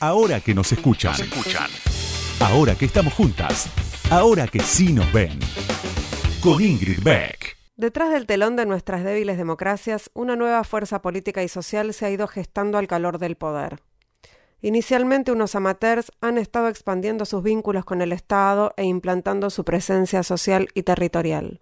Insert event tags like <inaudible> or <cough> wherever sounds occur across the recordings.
Ahora que nos escuchan. Ahora que estamos juntas. Ahora que sí nos ven. Con Ingrid Beck. Detrás del telón de nuestras débiles democracias, una nueva fuerza política y social se ha ido gestando al calor del poder. Inicialmente unos amateurs han estado expandiendo sus vínculos con el Estado e implantando su presencia social y territorial.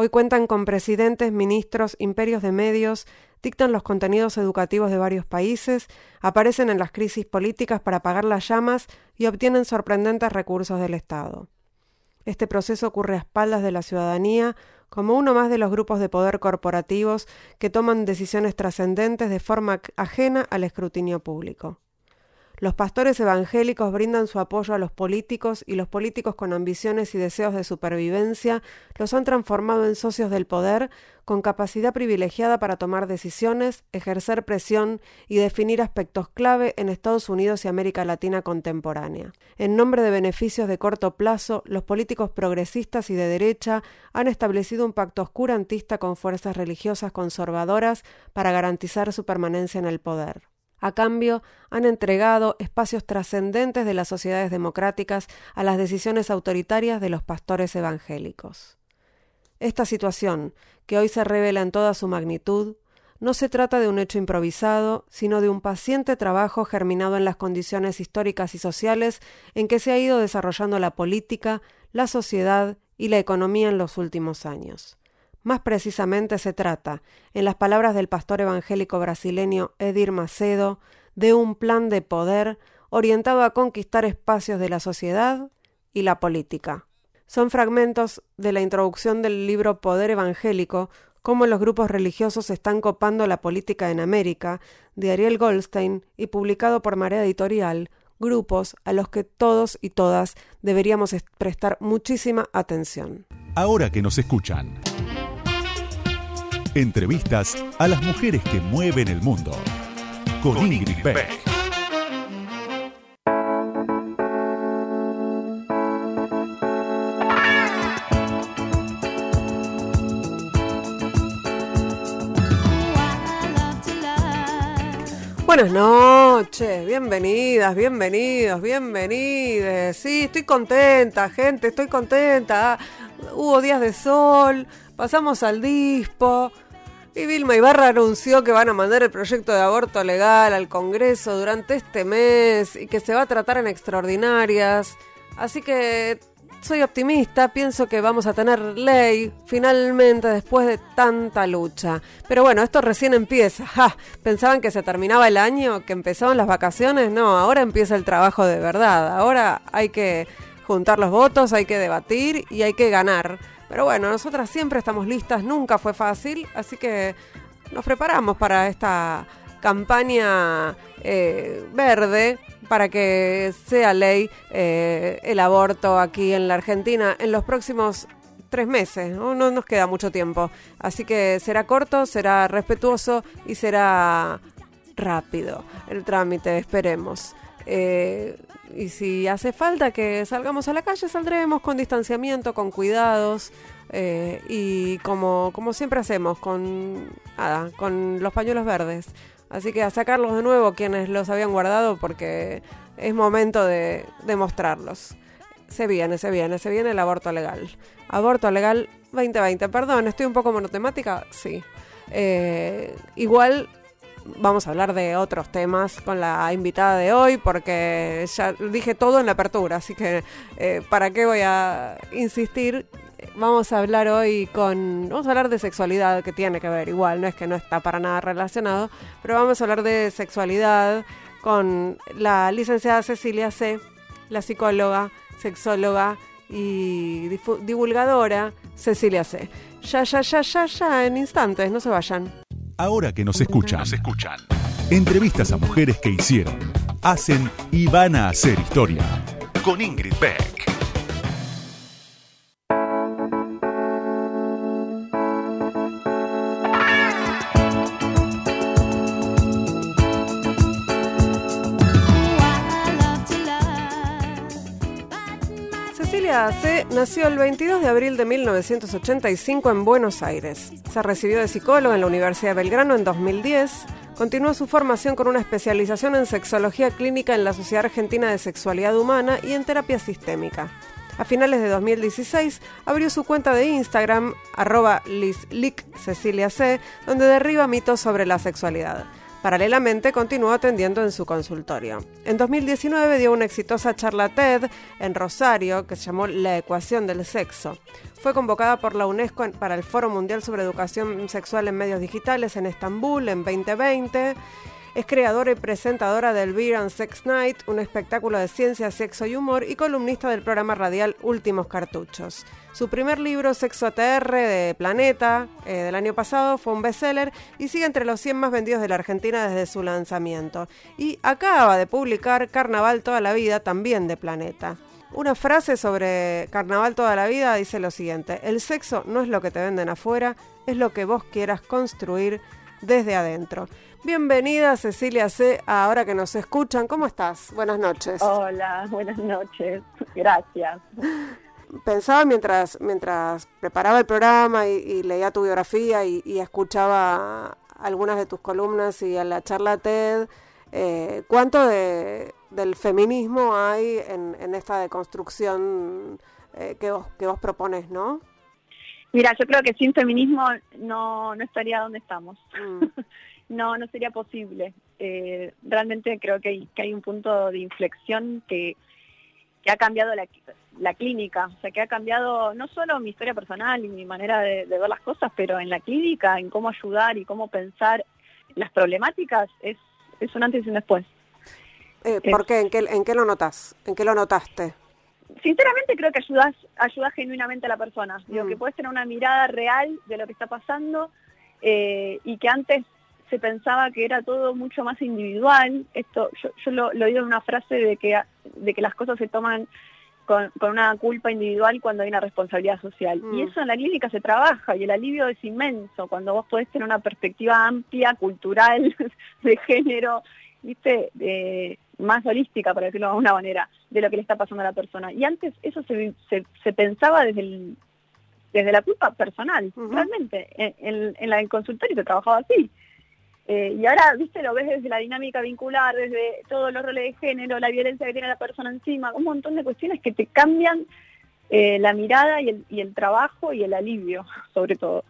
Hoy cuentan con presidentes, ministros, imperios de medios, dictan los contenidos educativos de varios países, aparecen en las crisis políticas para apagar las llamas y obtienen sorprendentes recursos del Estado. Este proceso ocurre a espaldas de la ciudadanía como uno más de los grupos de poder corporativos que toman decisiones trascendentes de forma ajena al escrutinio público. Los pastores evangélicos brindan su apoyo a los políticos y los políticos con ambiciones y deseos de supervivencia los han transformado en socios del poder con capacidad privilegiada para tomar decisiones, ejercer presión y definir aspectos clave en Estados Unidos y América Latina contemporánea. En nombre de beneficios de corto plazo, los políticos progresistas y de derecha han establecido un pacto oscurantista con fuerzas religiosas conservadoras para garantizar su permanencia en el poder. A cambio, han entregado espacios trascendentes de las sociedades democráticas a las decisiones autoritarias de los pastores evangélicos. Esta situación, que hoy se revela en toda su magnitud, no se trata de un hecho improvisado, sino de un paciente trabajo germinado en las condiciones históricas y sociales en que se ha ido desarrollando la política, la sociedad y la economía en los últimos años. Más precisamente se trata, en las palabras del pastor evangélico brasileño Edir Macedo, de un plan de poder orientado a conquistar espacios de la sociedad y la política. Son fragmentos de la introducción del libro Poder Evangélico, cómo los grupos religiosos están copando la política en América, de Ariel Goldstein y publicado por Marea Editorial, grupos a los que todos y todas deberíamos prestar muchísima atención. Ahora que nos escuchan. Entrevistas a las mujeres que mueven el mundo. Con, Ingrid, Beck. Buenas noches, bienvenidas, bienvenidos, bienvenides. Sí, estoy contenta, gente, estoy contenta. Hubo días de sol, pasamos al dispo. Y Vilma Ibarra anunció que van a mandar el proyecto de aborto legal al Congreso durante este mes y que se va a tratar en extraordinarias. Así que soy optimista, pienso que vamos a tener ley finalmente después de tanta lucha. Pero bueno, esto recién empieza. ¿Pensaban que se terminaba el año, que empezaban las vacaciones? No, ahora empieza el trabajo de verdad. Ahora hay que juntar los votos, hay que debatir y hay que ganar. Pero bueno, nosotras siempre estamos listas, nunca fue fácil, así que nos preparamos para esta campaña eh, verde para que sea ley eh, el aborto aquí en la Argentina en los próximos tres meses, ¿no? ¿no? nos queda mucho tiempo. Así que será corto, será respetuoso y será rápido el trámite, esperemos. Eh, y si hace falta que salgamos a la calle, saldremos con distanciamiento, con cuidados eh, y como, como siempre hacemos, con, con los pañuelos verdes. Así que a sacarlos de nuevo quienes los habían guardado porque es momento de, demostrarlos Se viene, se viene, se viene el aborto legal. Aborto legal 2020. Perdón, estoy un poco monotemática, sí. Eh, igual vamos a hablar de otros temas con la invitada de hoy, porque ya dije todo en la apertura, así que eh, ¿para qué voy a insistir? Vamos a hablar hoy con. Vamos a hablar de sexualidad, que tiene que ver igual, no es que no está para nada relacionado, pero vamos a hablar de sexualidad con la licenciada Cecilia C., la psicóloga, sexóloga y divulgadora Cecilia C. Ya, ya, ya, ya, ya, en instantes, no se vayan. Ahora que nos escuchan, nos escuchan. Entrevistas a mujeres que hicieron, hacen y van a hacer historia. Con Ingrid Beck. C. nació el 22 de abril de 1985 en Buenos Aires. Se recibió de psicólogo en la Universidad de Belgrano en 2010. Continuó su formación con una especialización en sexología clínica en la Sociedad Argentina de Sexualidad Humana y en terapia sistémica. A finales de 2016 abrió su cuenta de Instagram, arroba Cecilia C, donde derriba mitos sobre la sexualidad. Paralelamente continuó atendiendo en su consultorio. En 2019 dio una exitosa charla TED en Rosario que se llamó La ecuación del sexo. Fue convocada por la UNESCO para el Foro Mundial sobre Educación Sexual en Medios Digitales en Estambul en 2020 es creadora y presentadora del Beer and Sex Night, un espectáculo de ciencia, sexo y humor, y columnista del programa radial Últimos Cartuchos. Su primer libro, Sexo ATR, de Planeta, eh, del año pasado, fue un bestseller y sigue entre los 100 más vendidos de la Argentina desde su lanzamiento. Y acaba de publicar Carnaval toda la vida, también de Planeta. Una frase sobre Carnaval toda la vida dice lo siguiente, el sexo no es lo que te venden afuera, es lo que vos quieras construir desde adentro. Bienvenida Cecilia C. Ahora que nos escuchan, ¿cómo estás? Buenas noches. Hola, buenas noches. Gracias. Pensaba mientras, mientras preparaba el programa y, leía tu biografía y, escuchaba algunas de tus columnas y a la charla TED, eh, ¿cuánto de, del feminismo hay en, esta deconstrucción eh, que, vos, que vos propones, no? Mira, yo creo que sin feminismo no, no estaría donde estamos. Mm. <laughs> no, no sería posible. Eh, realmente creo que hay, que hay un punto de inflexión que, que ha cambiado la, la, clínica, o sea, que ha cambiado no solo mi historia personal y mi manera de, ver las cosas, pero en la clínica, en cómo ayudar y cómo pensar las problemáticas, es, es un antes y un después. Eh, ¿Por qué? ¿En qué? ¿En qué lo notas? ¿En qué lo notaste? Sinceramente creo que ayudas, ayuda genuinamente a la persona. Digo, mm. que puedes tener una mirada real de lo que está pasando eh, y que antes se pensaba que era todo mucho más individual. Esto yo, yo lo, lo digo en una frase de que, de que las cosas se toman con, una culpa individual cuando hay una responsabilidad social. Y mm. eso en la clínica se trabaja y el alivio es inmenso cuando vos podés tener una perspectiva amplia, cultural, <laughs> de género, viste, más holística, para decirlo de alguna manera, de lo que le está pasando a la persona. Y antes eso se, se, pensaba desde el, desde la culpa personal, realmente. En, en, la del consultorio se trabajaba así. Eh, y ahora, viste, lo ves desde la dinámica vincular, desde todos los roles de género, la violencia que tiene la persona encima, un montón de cuestiones que te cambian eh, la mirada y el, y el trabajo y el alivio, <laughs> sobre todo.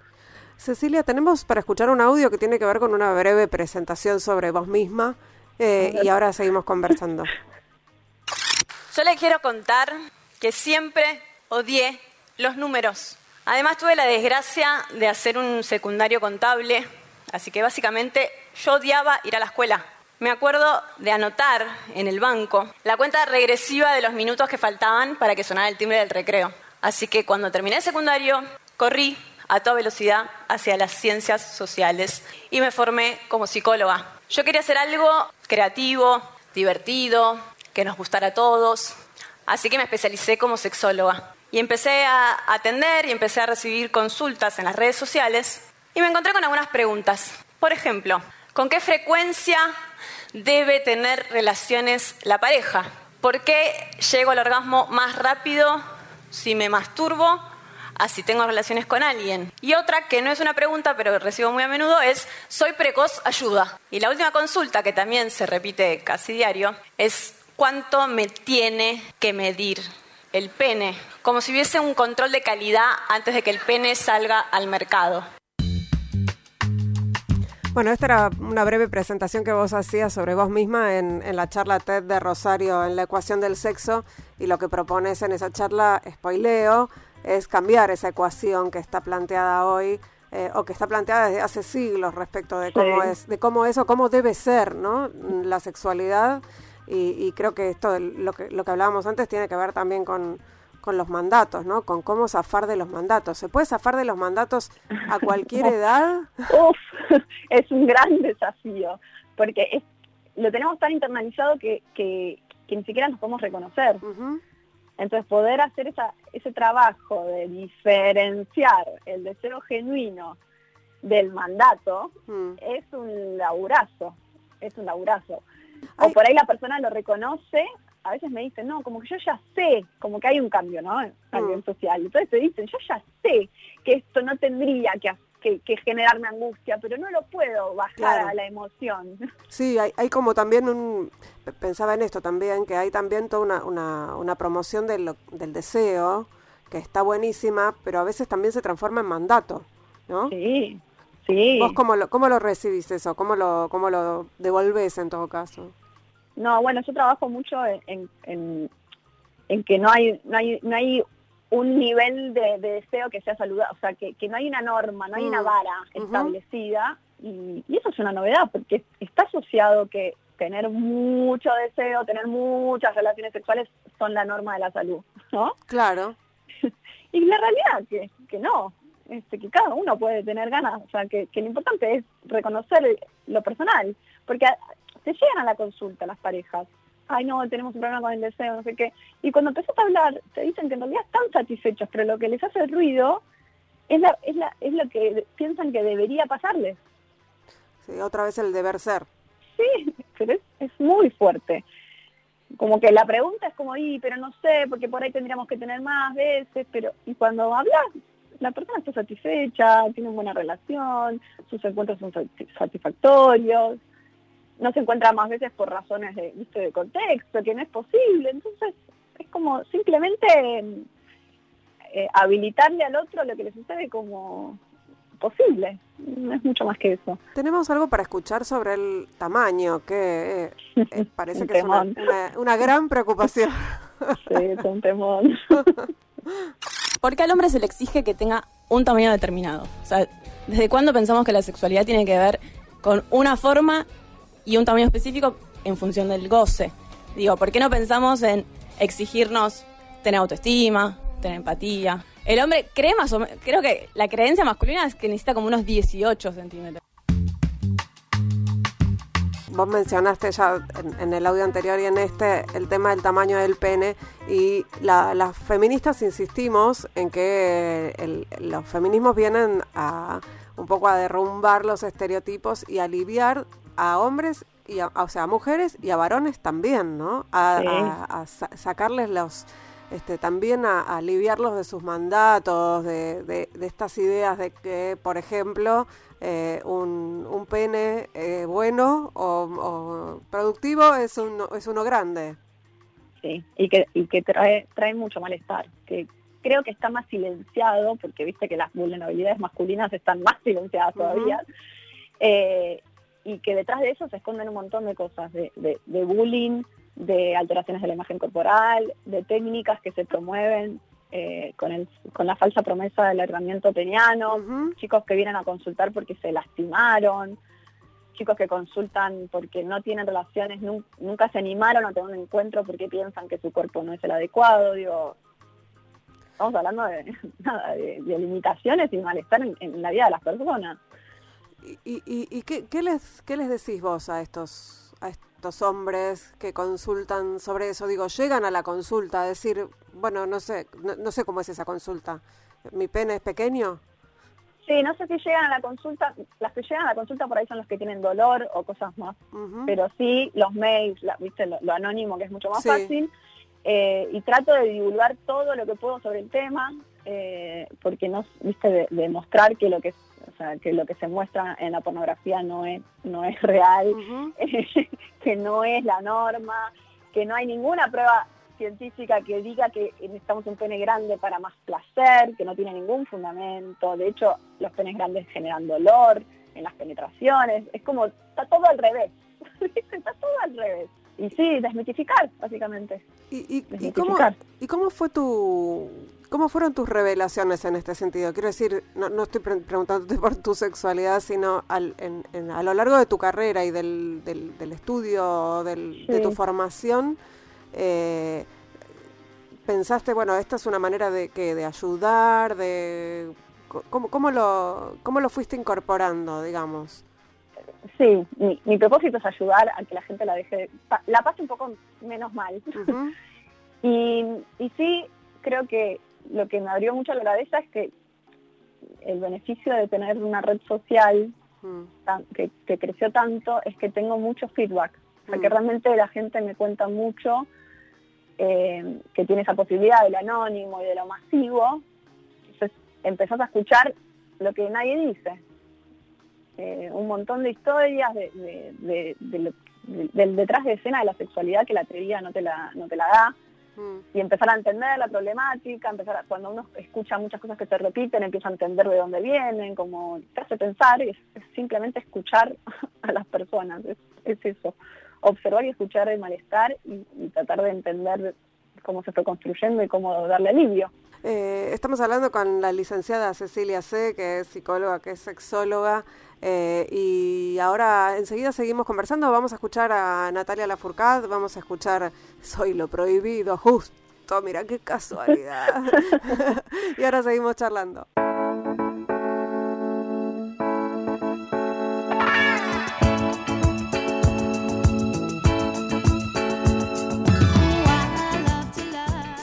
Cecilia, tenemos para escuchar un audio que tiene que ver con una breve presentación sobre vos misma eh, y ahora seguimos conversando. <laughs> Yo le quiero contar que siempre odié los números. Además tuve la desgracia de hacer un secundario contable Así que básicamente yo odiaba ir a la escuela. Me acuerdo de anotar en el banco la cuenta regresiva de los minutos que faltaban para que sonara el timbre del recreo. Así que cuando terminé secundario, corrí a toda velocidad hacia las ciencias sociales y me formé como psicóloga. Yo quería hacer algo creativo, divertido, que nos gustara a todos, así que me especialicé como sexóloga. Y empecé a atender y empecé a recibir consultas en las redes sociales y me encontré con algunas preguntas. Por ejemplo, ¿con qué frecuencia debe tener relaciones la pareja? ¿Por qué llego al orgasmo más rápido si me masturbo a si tengo relaciones con alguien? Y otra, que no es una pregunta, pero recibo muy a menudo, es ¿soy precoz? Ayuda. Y la última consulta, que también se repite casi diario, es ¿cuánto me tiene que medir el pene? Como si hubiese un control de calidad antes de que el pene salga al mercado. Bueno, esta era una breve presentación que vos hacías sobre vos misma en, la charla TED de Rosario en la ecuación del sexo y lo que propones en esa charla, spoileo, es cambiar esa ecuación que está planteada hoy eh, o que está planteada desde hace siglos respecto de cómo es, de cómo es o cómo debe ser, ¿no? La sexualidad y, y creo que esto, lo que, lo que hablábamos antes, tiene que ver también con con los mandatos, ¿no? Con cómo zafar de los mandatos. ¿Se puede zafar de los mandatos a cualquier <laughs> edad? Uf, <laughs> es un gran desafío, porque lo tenemos tan internalizado que, que, ni siquiera nos podemos reconocer. Entonces, poder hacer esa, ese trabajo de diferenciar el deseo genuino del mandato mm. es un laburazo, es un laburazo. O por ahí la persona lo reconoce a veces me dicen, no, como que yo ya sé, como que hay un cambio, ¿no? Cambio mm. social. Entonces te dicen, yo ya sé que esto no tendría que que, generarme angustia, pero no lo puedo bajar a la emoción. <laughs> Sí, hay, hay como también un, pensaba en esto también, que hay también toda una, una, una promoción del, del deseo, que está buenísima, pero a veces también se transforma en mandato, ¿no? Sí, sí. ¿Vos cómo lo, cómo lo recibís eso? ¿Cómo lo, cómo lo devolvés en todo caso? No, bueno, yo trabajo mucho en, en, en que no hay, no hay, no hay un nivel de, deseo que sea saludable, o sea, que, no hay una norma, no hay una mm, vara establecida, y, eso es una novedad, porque está asociado que tener mucho deseo, tener muchas relaciones sexuales son la norma de la salud, ¿no? Claro. <laughs> y la realidad que, que no, este, que cada uno puede tener ganas, o sea, que, que lo importante es reconocer lo personal, porque se llegan a la consulta las parejas ay no, tenemos un problema con el deseo, no sé qué. Y cuando empezás a hablar, te dicen que en realidad están satisfechos, pero lo que les hace ruido es, la, es, la, es lo que piensan que debería pasarles. Sí, otra vez el deber ser. Sí, <laughs> pero es, es muy fuerte. Como que la pregunta es como, y, pero no sé, porque por ahí tendríamos que tener más veces, pero, y cuando hablas, la persona está satisfecha, tiene una buena relación, sus encuentros son satisfactorios, no se encuentra más veces por razones de, de contexto, que no es posible. Entonces, es como simplemente eh, habilitarle al otro lo que le sucede como posible. No es mucho más que eso. Tenemos algo para escuchar sobre el tamaño, que eh, parece <laughs> que es una, gran preocupación. sí, es un temón. <laughs> Porque al hombre se le exige que tenga un tamaño determinado. O sea, ¿desde cuándo pensamos que la sexualidad tiene que ver con una forma y un tamaño específico en función del goce. Digo, ¿por qué no pensamos en exigirnos tener autoestima, tener empatía? El hombre cree más o menos, creo que la creencia masculina es que necesita como unos 18 centímetros. Vos mencionaste ya en, el audio anterior y en este el tema del tamaño del pene y las feministas insistimos en que los feminismos vienen a un poco a derrumbar los estereotipos y aliviar a hombres y a, o sea, a mujeres y a varones también, ¿no? A, sacarles los, este, también a, aliviarlos de sus mandatos, de, de, estas ideas de que, por ejemplo, eh, un, un, pene eh, bueno o, productivo es uno, es uno grande. Sí, y que, y que trae, trae mucho malestar, que creo que está más silenciado, porque viste que las vulnerabilidades masculinas están más silenciadas todavía, eh, y que detrás de eso se esconden un montón de cosas, de, bullying, de alteraciones de la imagen corporal, de técnicas que se promueven eh, con, el, con la falsa promesa del herramienta peniano, chicos que vienen a consultar porque se lastimaron, chicos que consultan porque no tienen relaciones, nunca se animaron a tener un encuentro porque piensan que su cuerpo no es el adecuado, digo, estamos hablando de, <laughs> nada, de, limitaciones y malestar en la vida de las personas. ¿Y, y, qué, les, qué les decís vos a estos, a estos hombres que consultan sobre eso? Digo, llegan a la consulta a decir, bueno, no sé, no, sé cómo es esa consulta. ¿Mi pene es pequeño? Sí, no sé si llegan a la consulta, las que llegan a la consulta por ahí son los que tienen dolor o cosas más, pero sí los mails, viste, lo, anónimo que es mucho más fácil, eh, y trato de divulgar todo lo que puedo sobre el tema, eh, porque no, viste, de, mostrar que lo que o sea, que lo que se muestra en la pornografía no es, no es real, <laughs> que no es la norma, que no hay ninguna prueba científica que diga que necesitamos un pene grande para más placer, que no tiene ningún fundamento. De hecho, los penes grandes generan dolor en las penetraciones. Es como, está todo al revés. <laughs> está todo al revés. Y sí, desmitificar, básicamente. ¿Y, y, ¿cómo, ¿Y cómo fue tu, ¿Cómo fueron tus revelaciones en este sentido? Quiero decir, no, no estoy preguntándote por tu sexualidad, sino al, en, a lo largo de tu carrera y del, del, estudio, del, de tu formación, eh, pensaste, bueno, esta es una manera de, que, de ayudar, de... ¿cómo, cómo, lo, ¿Cómo lo fuiste incorporando, digamos? Sí, mi, mi propósito es ayudar a que la gente la deje, la pase un poco menos mal. <laughs> y, y sí, creo que lo que me abrió mucho la cabeza es que el beneficio de tener una red social mm. que, creció tanto es que tengo mucho feedback. O sea, que mm. realmente la gente me cuenta mucho eh, que tiene esa posibilidad del anónimo y de lo masivo. Entonces empezás a escuchar lo que nadie dice. Eh, un montón de historias de, del detrás de escena de la sexualidad que la teoría no te la, no te la da. Mm. Y empezar a entender la problemática, empezar cuando uno escucha muchas cosas que se repiten, empieza a entender de dónde vienen, como te hace pensar, y es, simplemente escuchar <laughs> a las personas, es, eso, observar y escuchar el malestar y, y tratar de entender cómo se fue construyendo y cómo darle alivio. Eh, estamos hablando con la licenciada Cecilia C., que es psicóloga, que es sexóloga, eh, y ahora enseguida seguimos conversando. Vamos a escuchar a Natalia Lafourcade, vamos a escuchar Soy lo prohibido, justo, mira qué casualidad. <laughs> <laughs> y ahora seguimos charlando.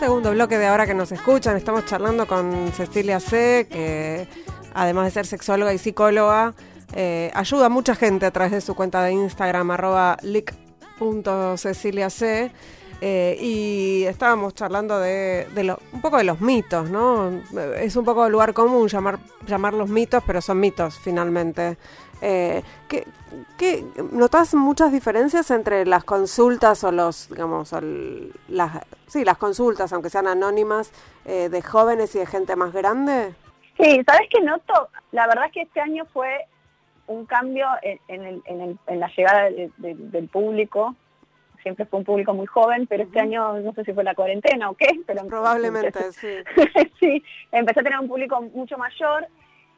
segundo bloque de ahora que nos escuchan. Estamos charlando con Cecilia C., que además de ser sexóloga y psicóloga, eh, ayuda a mucha gente a través de su cuenta de Instagram, arroba lic.ceciliac. Eh, y estábamos charlando de, un poco de los mitos, ¿no? Es un poco lugar común llamar, llamarlos mitos, pero son mitos finalmente. Eh, ¿qué, notas muchas diferencias entre las consultas o los, digamos, las, sí, las consultas, aunque sean anónimas, eh, de jóvenes y de gente más grande? Sí, ¿sabes qué noto? La verdad es que este año fue un cambio en, la llegada del público. Siempre fue un público muy joven, pero este año no sé si fue la cuarentena o qué, pero probablemente sí. <laughs> sí, empecé a tener un público mucho mayor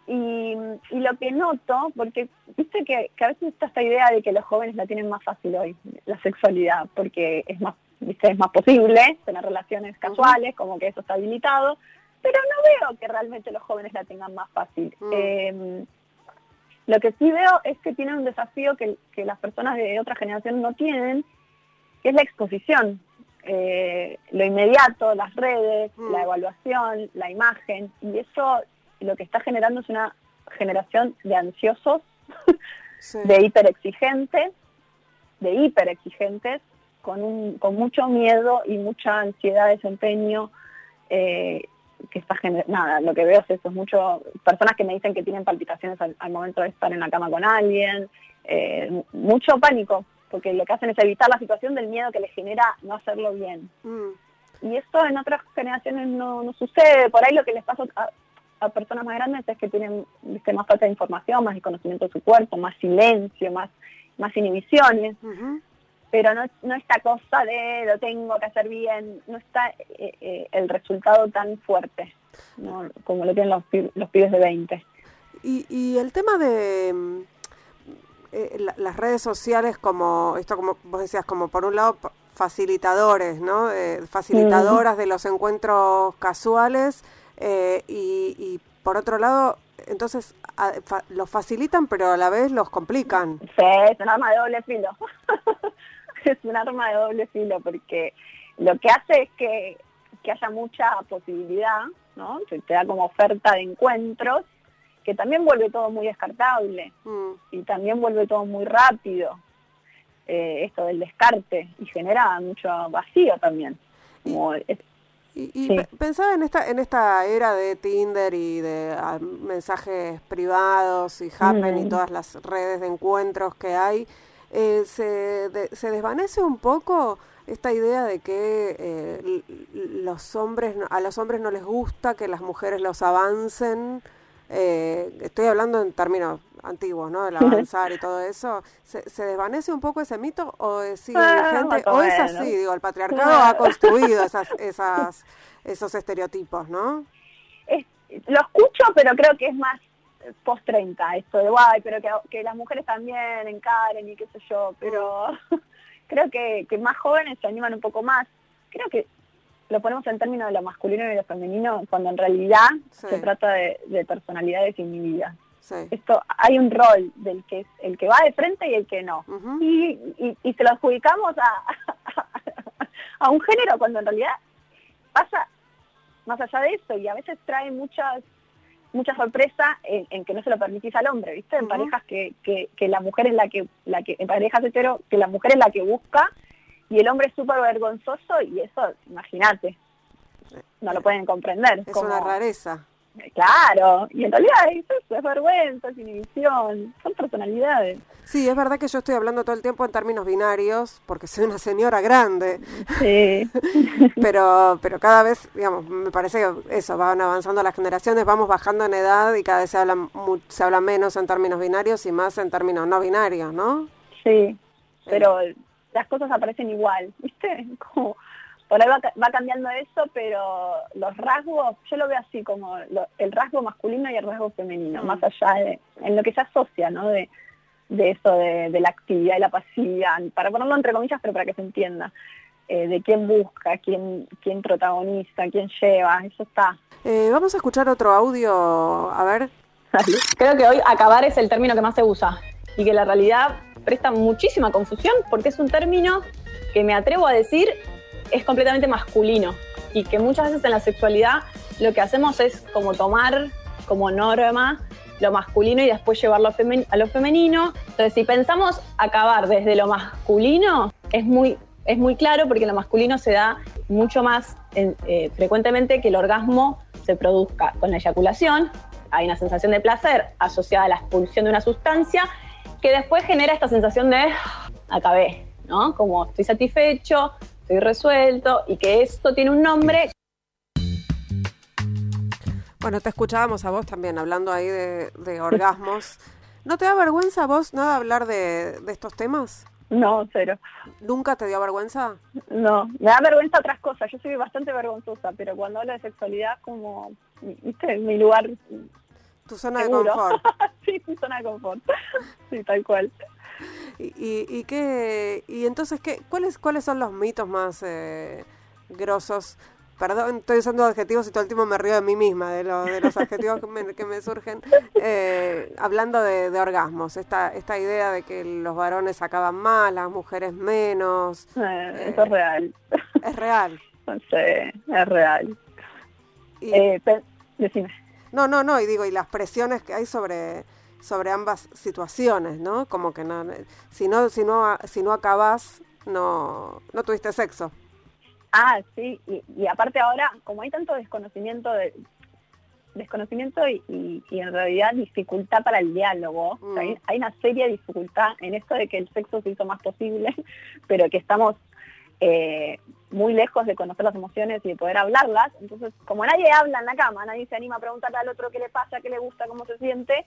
y, lo que noto, porque viste que, a veces está esta idea de que los jóvenes la tienen más fácil hoy, la sexualidad, porque es más, ¿viste? es más posible tener relaciones casuales, como que eso está habilitado, pero no veo que realmente los jóvenes la tengan más fácil. Mm. Em, lo que sí veo es que tienen un desafío que, las personas de otra generación no tienen, que es la exposición. Eh, lo inmediato, las redes, mm. la evaluación, la imagen, y eso lo que está generando es una generación de ansiosos, de hiperexigentes, de hiperexigentes, con, un, con mucho miedo y mucha ansiedad, desempeño, eh, que está nada, lo que veo es eso, mucho, personas que me dicen que tienen palpitaciones al, momento de estar en la cama con alguien, eh, mucho pánico, porque lo que hacen es evitar la situación del miedo que les genera no hacerlo bien. Mm. Y esto en otras generaciones no, no, sucede, por ahí lo que les pasa a, a personas más grandes es que tienen más falta de información, más desconocimiento de su cuerpo, más silencio, más, más inhibiciones. Pero no, no esta cosa de lo tengo que hacer bien, no está eh, eh, el resultado tan fuerte como lo tienen los, los pibes de 20. Y, y el tema de mm, eh, las redes sociales como, esto como vos decías, como por un lado facilitadores, ¿no? facilitadoras de los encuentros casuales eh, y, por otro lado, entonces los facilitan, pero a la vez los complican. Sí, es un arma de doble filo. <laughs> <laughs> es un arma de doble filo porque lo que hace es que, haya mucha posibilidad, ¿no? te da como oferta de encuentros, que también vuelve todo muy descartable mm. y también vuelve todo muy rápido. Eh, esto del descarte y genera mucho vacío también. Como y, pensaba en esta, en esta era de Tinder y de ah, mensajes privados y Happen y mm. todas las redes de encuentros que hay, eh, se, se desvanece un poco esta idea de que eh, los hombres a los hombres no les gusta que las mujeres los avancen eh, estoy hablando en términos antiguos, ¿no? Del <laughs> avanzar y todo eso. ¿Se, desvanece un poco ese mito o es, ah, gente, o es así? Digo, el patriarcado ha construido esas, esas, esos estereotipos, ¿no? lo escucho, pero creo que es más post 30, esto de guay, pero que, que las mujeres también encaren y qué sé yo, pero <laughs> creo que, que más jóvenes se animan un poco más. Creo que lo ponemos en términos de lo masculino y lo femenino, cuando en realidad se trata de, personalidades inhibidas. Esto hay un rol del que es el que va de frente y el que no. y, y, se lo adjudicamos a, <laughs> a, un género cuando en realidad pasa más allá de eso y a veces trae muchas mucha sorpresa en, que no se lo permitís al hombre, ¿viste? En parejas que, que, que, la mujer es la que, la que, en parejas hetero, que la mujer es la que busca y el hombre es súper vergonzoso y eso, imagínate, no lo pueden comprender. Es una rareza. Claro, y en realidad es eso, es vergüenza, es inhibición, son personalidades. Sí, es verdad que yo estoy hablando todo el tiempo en términos binarios, porque soy una señora grande. Sí. <laughs> pero, pero cada vez, digamos, me parece que eso, van avanzando las generaciones, vamos bajando en edad y cada vez se habla, se habla menos en términos binarios y más en términos no binarios, ¿no? Sí, pero las cosas aparecen igual, ¿viste? <laughs> Como por ahí va, cambiando eso, pero los rasgos, yo lo veo así como el rasgo masculino y el rasgo femenino, más allá de en lo que se asocia, ¿no? De, de eso de, la actividad y la pasividad, para ponerlo entre comillas, pero para que se entienda, eh, de quién busca, quién, quién protagoniza, quién lleva, eso está. Eh, vamos a escuchar otro audio, a ver. Creo que hoy acabar es el término que más se usa y que la realidad presta muchísima confusión porque es un término que me atrevo a decir es completamente masculino y que muchas veces en la sexualidad lo que hacemos es como tomar como norma lo masculino y después llevarlo a, lo femenino. Entonces, si pensamos acabar desde lo masculino, es muy, es muy claro porque lo masculino se da mucho más eh, frecuentemente que el orgasmo se produzca con la eyaculación. Hay una sensación de placer asociada a la expulsión de una sustancia que después genera esta sensación de acabé, ¿no? Como estoy satisfecho, estoy resuelto y que esto tiene un nombre. Bueno, te escuchábamos a vos también hablando ahí de, orgasmos. ¿No te da vergüenza a vos nada hablar de, estos temas? No, cero. ¿Nunca te dio vergüenza? No, me da vergüenza otras cosas. Yo soy bastante vergonzosa, pero cuando hablo de sexualidad, como, viste, mi lugar. Tu zona de confort. <laughs> sí, mi zona de confort. Sí, tal cual. <laughs> ¿Y, y, qué, y entonces, qué, cuáles, cuáles son los mitos más eh, grosos? Perdón, estoy usando adjetivos y todo el tiempo me río de mí misma, de, de los adjetivos que me, surgen. Eh, hablando de, orgasmos, esta, esta idea de que los varones acaban más, las mujeres menos. Eh, eso es real. Es real. <laughs> Sí, es real. decime. No, no, no, y digo, y las presiones que hay sobre sobre ambas situaciones, ¿no? Como que no, si no, si no, si no acabas, no, no tuviste sexo. Ah, sí, y, aparte ahora, como hay tanto desconocimiento de desconocimiento y, en realidad dificultad para el diálogo, mm. hay, una seria dificultad en esto de que el sexo se hizo más posible, <laughs> pero que estamos eh, muy lejos de conocer las emociones y de poder hablarlas. Entonces, como nadie habla en la cama, nadie se anima a preguntarle al otro qué le pasa, qué le gusta, cómo se siente,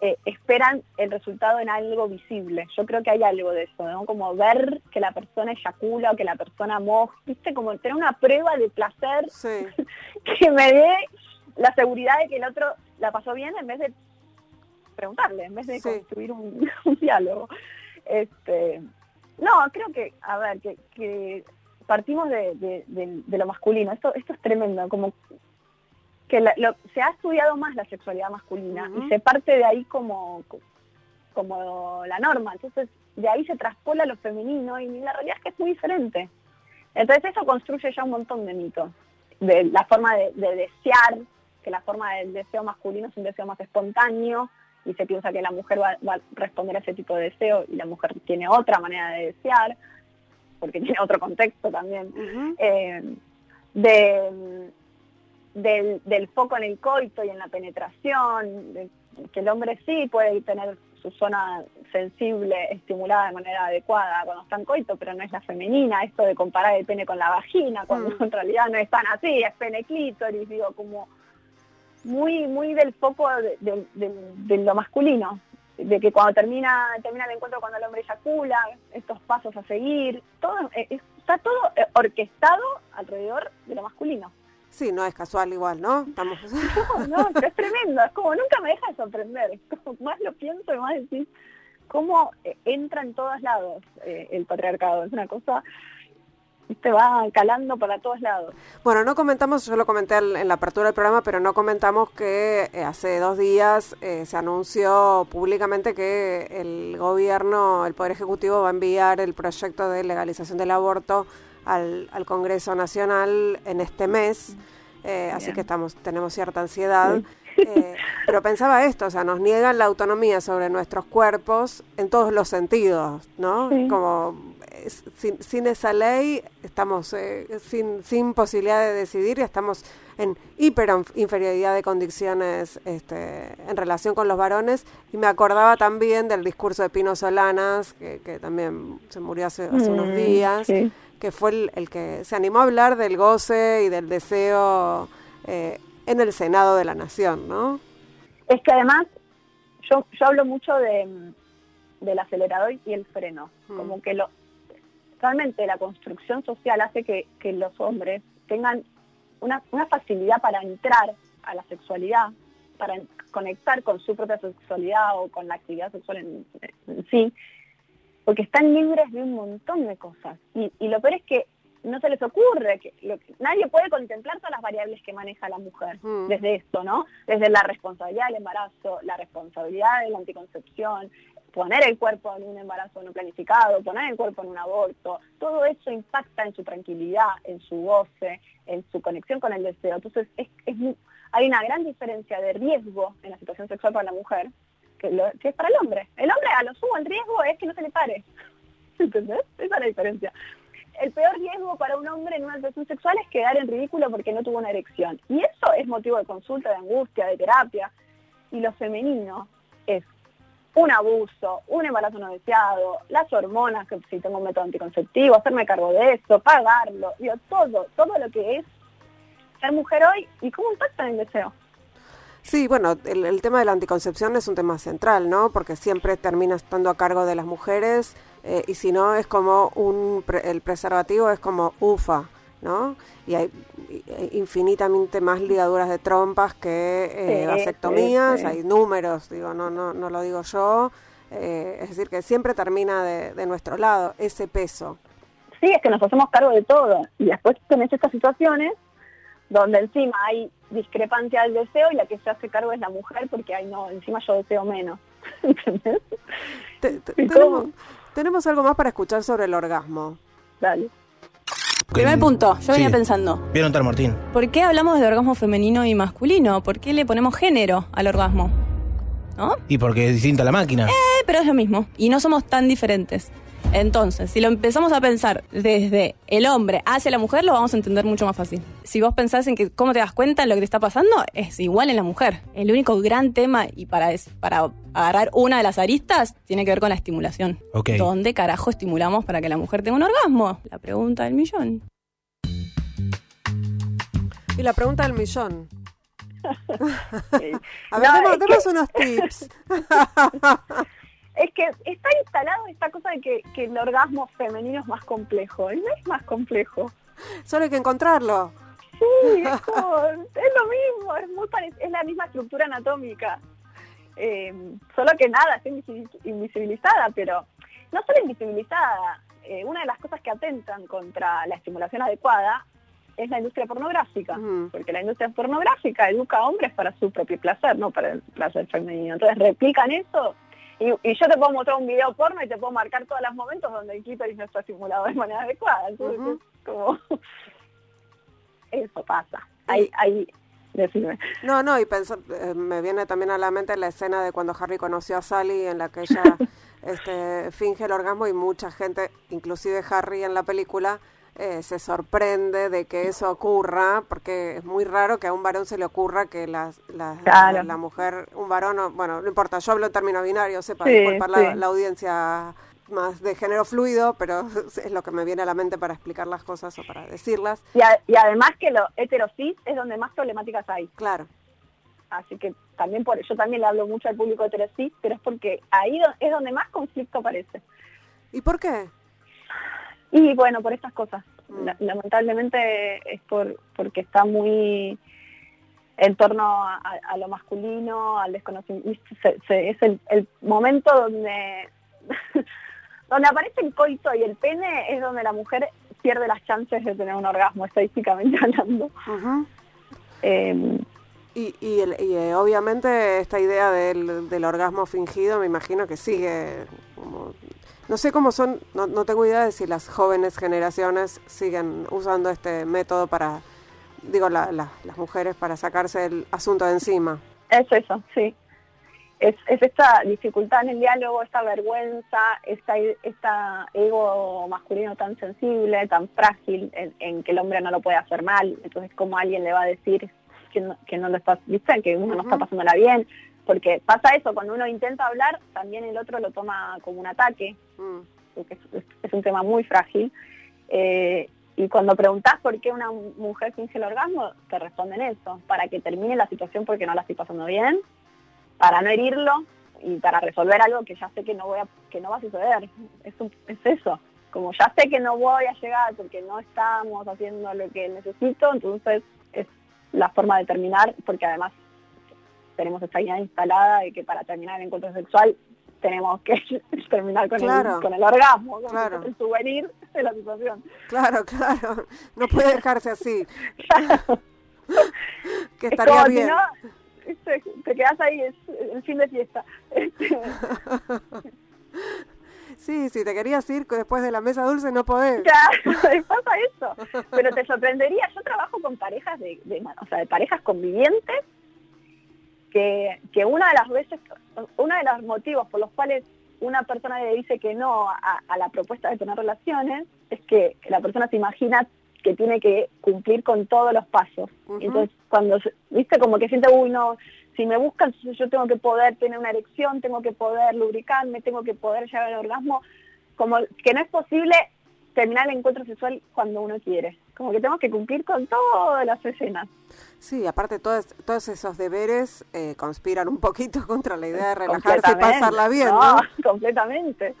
eh, esperan el resultado en algo visible. Yo creo que hay algo de eso, ¿no? Como ver que la persona eyacula o que la persona moja, ¿viste? Como tener una prueba de placer <laughs> que me dé la seguridad de que el otro la pasó bien en vez de preguntarle, en vez de construir <laughs> un, diálogo. Este, no, creo que, a ver, que, partimos de, lo masculino. Esto, esto es tremendo, como que se ha estudiado más la sexualidad masculina y se parte de ahí como, como la norma. Entonces, de ahí se traspola lo femenino y la realidad es que es muy diferente. Entonces, eso construye ya un montón de mitos. De la forma de, desear, que la forma del deseo masculino es un deseo más espontáneo y se piensa que la mujer va, a responder a ese tipo de deseo y la mujer tiene otra manera de desear, porque <laughs> tiene otro contexto también. Eh, de del, del foco en el coito y en la penetración, que el hombre sí puede tener su zona sensible estimulada de manera adecuada cuando está en coito, pero no es la femenina, esto de comparar el pene con la vagina, cuando mm. en realidad no es tan así, es pene clítoris, digo, como muy, muy del foco de, lo masculino, de que cuando termina, termina el encuentro cuando el hombre eyacula, estos pasos a seguir, todo eh, está todo eh, orquestado alrededor de lo masculino. Sí, no es casual igual, ¿no? Estamos... <laughs> No, no, pero es tremendo, es como nunca me deja de sorprender, como más lo pienso y más decís cómo eh, entra en todos lados eh, el patriarcado, es una cosa te va calando para todos lados. Bueno, no comentamos, yo lo comenté en la apertura del programa, pero no comentamos que eh, hace dos días se anunció públicamente que el gobierno, el Poder Ejecutivo va a enviar el proyecto de legalización del aborto al, al Congreso Nacional en este mes, eh, así que estamos tenemos cierta ansiedad. Eh, pero pensaba esto, o sea, nos niegan la autonomía sobre nuestros cuerpos en todos los sentidos, ¿no? Como sin, sin, esa ley estamos eh, sin, sin posibilidad de decidir y estamos en hiper inferioridad de condiciones este, en relación con los varones. Y me acordaba también del discurso de Pino Solanas, que, que también se murió hace, hace unos mm, días, que fue el, el, que se animó a hablar del goce y del deseo eh, en el Senado de la Nación, ¿no? Es que además yo, yo hablo mucho de, del acelerador y el freno, mm. como que lo realmente la construcción social hace que, que los hombres tengan una, una, facilidad para entrar a la sexualidad, para conectar con su propia sexualidad o con la actividad sexual en, sí, porque están libres de un montón de cosas. Y, y lo peor es que no se les ocurre, que, nadie puede contemplar todas las variables que maneja la mujer mm. desde esto, ¿no? Desde la responsabilidad del embarazo, la responsabilidad de la anticoncepción, poner el cuerpo en un embarazo no planificado, poner el cuerpo en un aborto, todo eso impacta en su tranquilidad, en su goce, en su conexión con el deseo. Entonces es, hay una gran diferencia de riesgo en la situación sexual para la mujer que, es para el hombre. El hombre a lo sumo el riesgo es que no se le pare. <laughs> ¿Entendés? Esa es la diferencia el peor riesgo para un hombre en una relación sexual es quedar en ridículo porque no tuvo una erección. Y eso es motivo de consulta, de angustia, de terapia. Y lo femenino es un abuso, un embarazo no deseado, las hormonas, que si tengo un método anticonceptivo, hacerme cargo de eso, pagarlo, digo, todo, todo lo que es ser mujer hoy y cómo impacta en el deseo. Sí, bueno, el, el, tema de la anticoncepción es un tema central, ¿no? Porque siempre termina estando a cargo de las mujeres eh, y si no es como un el preservativo es como ufa, ¿no? Y hay infinitamente más ligaduras de trompas que eh, vasectomías, hay números, digo, no no no lo digo yo, eh, es decir que siempre termina de, de, nuestro lado ese peso. Sí, es que nos hacemos cargo de todo y después tenés estas situaciones donde encima hay discrepancia del deseo y la que se hace cargo es la mujer porque ay no, encima yo deseo menos. <laughs> ¿Entendés? Tenemos algo más para escuchar sobre el orgasmo. Dale. Primer punto, yo venía pensando. Vieron tal Martín. ¿Por qué hablamos de orgasmo femenino y masculino? ¿Por qué le ponemos género al orgasmo? ¿No? Y porque es distinta la máquina. Eh, pero es lo mismo. Y no somos tan diferentes. Entonces, si lo empezamos a pensar desde el hombre hacia la mujer, lo vamos a entender mucho más fácil. Si vos pensás en que cómo te das cuenta de lo que te está pasando, es igual en la mujer. El único gran tema, y para, para agarrar una de las aristas, tiene que ver con la estimulación. ¿Dónde carajo estimulamos para que la mujer tenga un orgasmo? La pregunta del millón. Y la pregunta del millón. <laughs> <laughs> a ver, demos unos tips. <laughs> es que está instalado esta cosa de que, que, el orgasmo femenino es más complejo. Y no es más complejo. Solo hay que encontrarlo. Sí, es, lo mismo, es, muy es la misma estructura anatómica. Eh, solo que nada, está invisibilizada, pero no solo invisibilizada. Eh, una de las cosas que atentan contra la estimulación adecuada es la industria pornográfica, porque la industria pornográfica educa a hombres para su propio placer, no para el placer femenino. Entonces replican eso y, yo te puedo mostrar un video porno y te puedo marcar todos los momentos donde el clítoris no está simulado de manera adecuada. Entonces, como... <laughs> Eso pasa. Ahí, ahí, decime. No, no, y eh, me viene también a la mente la escena de cuando Harry conoció a Sally, en la que ella <laughs> este, finge el orgasmo y mucha gente, inclusive Harry en la película, eh, se sorprende de que eso ocurra, porque es muy raro que a un varón se le ocurra que la, la, mujer, un varón, bueno, no importa, yo hablo en términos binarios, sepa, sí, la, la, audiencia más de género fluido, pero <laughs> es lo que me viene a la mente para explicar las cosas o para decirlas. Y, y además que lo heterosis es donde más problemáticas hay. Claro. Así que también por yo también le hablo mucho al público heterosis, pero es porque ahí es donde más conflicto aparece. ¿Y por qué? Y bueno, por estas cosas. Mm. Lamentablemente es por porque está muy en torno a, lo masculino, al desconocimiento. es el, el, momento donde, <laughs> donde aparece el coito y el pene, es donde la mujer pierde las chances de tener un orgasmo, estadísticamente <laughs> hablando. Em, y, y, y eh, obviamente esta idea del, del orgasmo fingido me imagino que sigue como no sé cómo son, no, no tengo idea de si las jóvenes generaciones siguen usando este método para, digo, las mujeres para sacarse el asunto de encima. Es eso, sí. es, esta dificultad en el diálogo, esta vergüenza, esta, esta ego masculino tan sensible, tan frágil, en, que el hombre no lo puede hacer mal. Entonces, ¿cómo alguien le va a decir que no, que no lo está, ¿viste? que uno no está pasándola bien? Porque pasa eso, cuando uno intenta hablar, también el otro lo toma como un ataque, mm. porque es, un tema muy frágil. Eh, y cuando preguntas por qué una mujer finge el orgasmo, te responden eso, para que termine la situación porque no la estoy pasando bien, para no herirlo y para resolver algo que ya sé que no voy a, que no va a suceder. Es, es eso. Como ya sé que no voy a llegar porque no estamos haciendo lo que necesito, entonces es la forma de terminar, porque además tenemos esta idea instalada de que para terminar el encuentro sexual tenemos que <laughs> terminar con, el, con el orgasmo, con el souvenir de la situación. Claro, claro. No puede dejarse así. que estaría bien te quedas ahí, es el fin de fiesta. Este, <laughs> sí, si te querías ir después de la mesa dulce no podés. Claro, <laughs> pasa eso. Pero te sorprendería, yo trabajo con parejas de, o sea, de parejas convivientes que, que una de las veces, uno de los motivos por los cuales una persona le dice que no a, a la propuesta de tener relaciones es que la persona se imagina que tiene que cumplir con todos los pasos. Entonces, cuando, viste, como que siente, uy, no, si me buscan, yo tengo que poder tener una erección, tengo que poder lubricarme, tengo que poder llegar al orgasmo, como que no es posible terminar el encuentro sexual cuando uno quiere. Como que tenemos que cumplir con todas las escenas. Sí, aparte todos, todos esos deberes eh, conspiran un poquito <laughs> contra la idea de relajarse y pasarla bien, ¿no? <laughs> Completamente.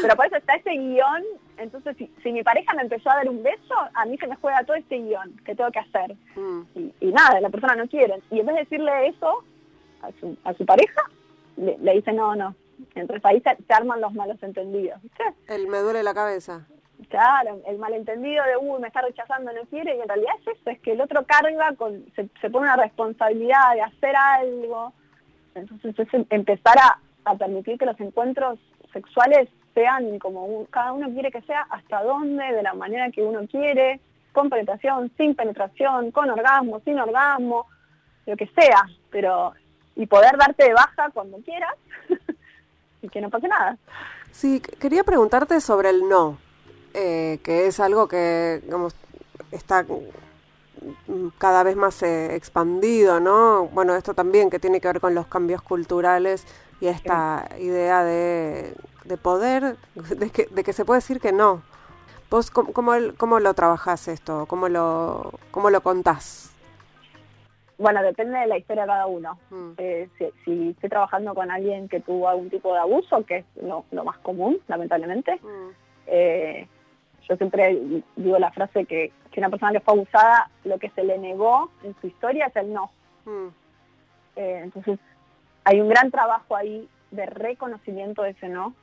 Pero por eso está ese guion. Entonces, si, mi pareja me empezó a dar un beso, a mí se me juega todo este guion que tengo que hacer. Mm. Y, nada, la persona no quiere. Y en vez de decirle eso a su, a su pareja, le, dice no, no. Entonces ahí se, arman los malos entendidos. El me duele la cabeza. Claro, el malentendido de, uy, me está rechazando, no quiere, y en realidad es eso, es que el otro carga, con, se, pone una responsabilidad de hacer algo. Entonces es empezar a, permitir que los encuentros sexuales sean como cada uno quiere que sea, hasta dónde, de la manera que uno quiere, con penetración, sin penetración, con orgasmo, sin orgasmo, lo que sea, pero y poder darte de baja cuando quieras <laughs> y que no pase nada. Sí, quería preguntarte sobre el no, eh, que es algo que digamos, está cada vez más eh, expandido, ¿no? Bueno, esto también que tiene que ver con los cambios culturales y esta idea de, de poder, de que, de que, se puede decir que no. ¿Vos cómo, cómo, lo trabajás esto? ¿Cómo lo, cómo lo contás? Bueno, depende de la historia de cada uno. Mm. Eh, si, estoy trabajando con alguien que tuvo algún tipo de abuso, que es lo, más común, lamentablemente, mm. eh, yo siempre digo la frase que, que una persona que fue abusada, lo que se le negó en su historia es el no. Mm. Eh, entonces, hay un gran trabajo ahí de reconocimiento de ese no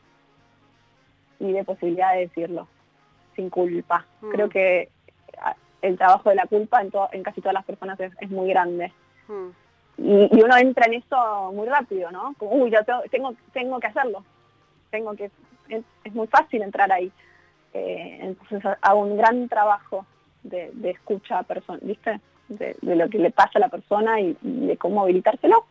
y de posibilidad de decirlo sin culpa. Mm. Creo que ah, el trabajo de la culpa en, en casi todas las personas es, muy grande. Mm. Y, uno entra en eso muy rápido, ¿no? Como, uy, yo tengo, tengo, que hacerlo. Tengo que... es muy fácil entrar ahí. Eh, entonces hago un gran trabajo de, escucha a persona, ¿viste? De, lo que le pasa a la persona y, de cómo habilitárselo.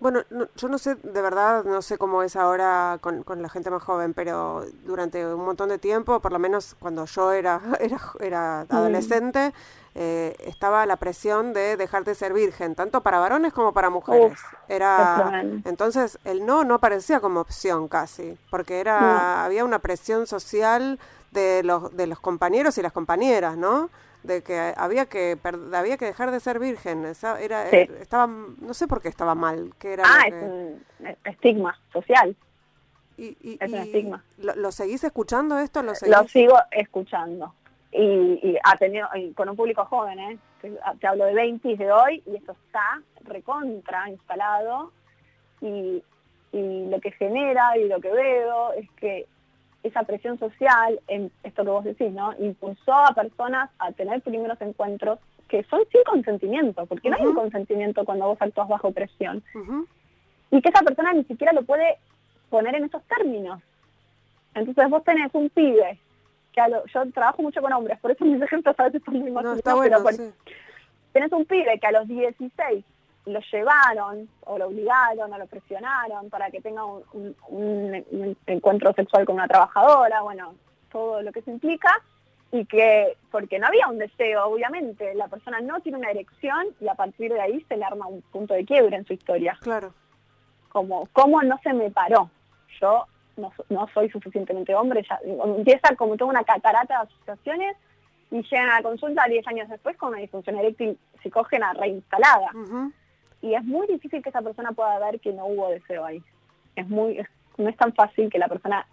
Bueno, yo no sé, de verdad, no sé cómo es ahora con, la gente más joven, pero durante un montón de tiempo, por lo menos cuando yo era, <laughs> era, era mm. adolescente, eh, estaba la presión de dejar de ser virgen, tanto para varones como para mujeres. era Entonces, el no no aparecía como opción casi, porque era había una presión social de los, de los compañeros y las compañeras, ¿no? De que había que había que dejar de ser virgen. era, estaba, no sé por qué estaba mal. Que era ah, es un estigma social. Y, es un estigma. ¿lo, seguís escuchando esto? Lo, sigo escuchando. Y, ha tenido, con un público joven, ¿eh? Te, hablo de 20 de hoy y esto está recontra instalado. Y, y lo que genera y lo que veo es que esa presión social, en esto que vos decís, ¿no? Impulsó a personas a tener primeros encuentros que son sin consentimiento, porque no hay un consentimiento cuando vos actúas bajo presión. Y que esa persona ni siquiera lo puede poner en esos términos. Entonces vos tenés un pibe, que yo trabajo mucho con hombres, por eso mis <laughs> ejemplos a veces son muy masculinos, no, pero tenés un pibe que a los 16 lo llevaron o lo obligaron o lo presionaron para que tenga un, encuentro sexual con una trabajadora, bueno, todo lo que se implica, y que, porque no había un deseo, obviamente, la persona no tiene una erección y a partir de ahí se le arma un punto de quiebre en su historia. Claro. Como, ¿cómo no se me paró? Yo no, no soy suficientemente hombre, ya empieza como toda una catarata de asociaciones y llegan a la consulta 10 años después con una disfunción eréctil psicógena reinstalada. Y es muy difícil que esa persona pueda ver que no hubo deseo ahí. Es muy, no es tan fácil que la persona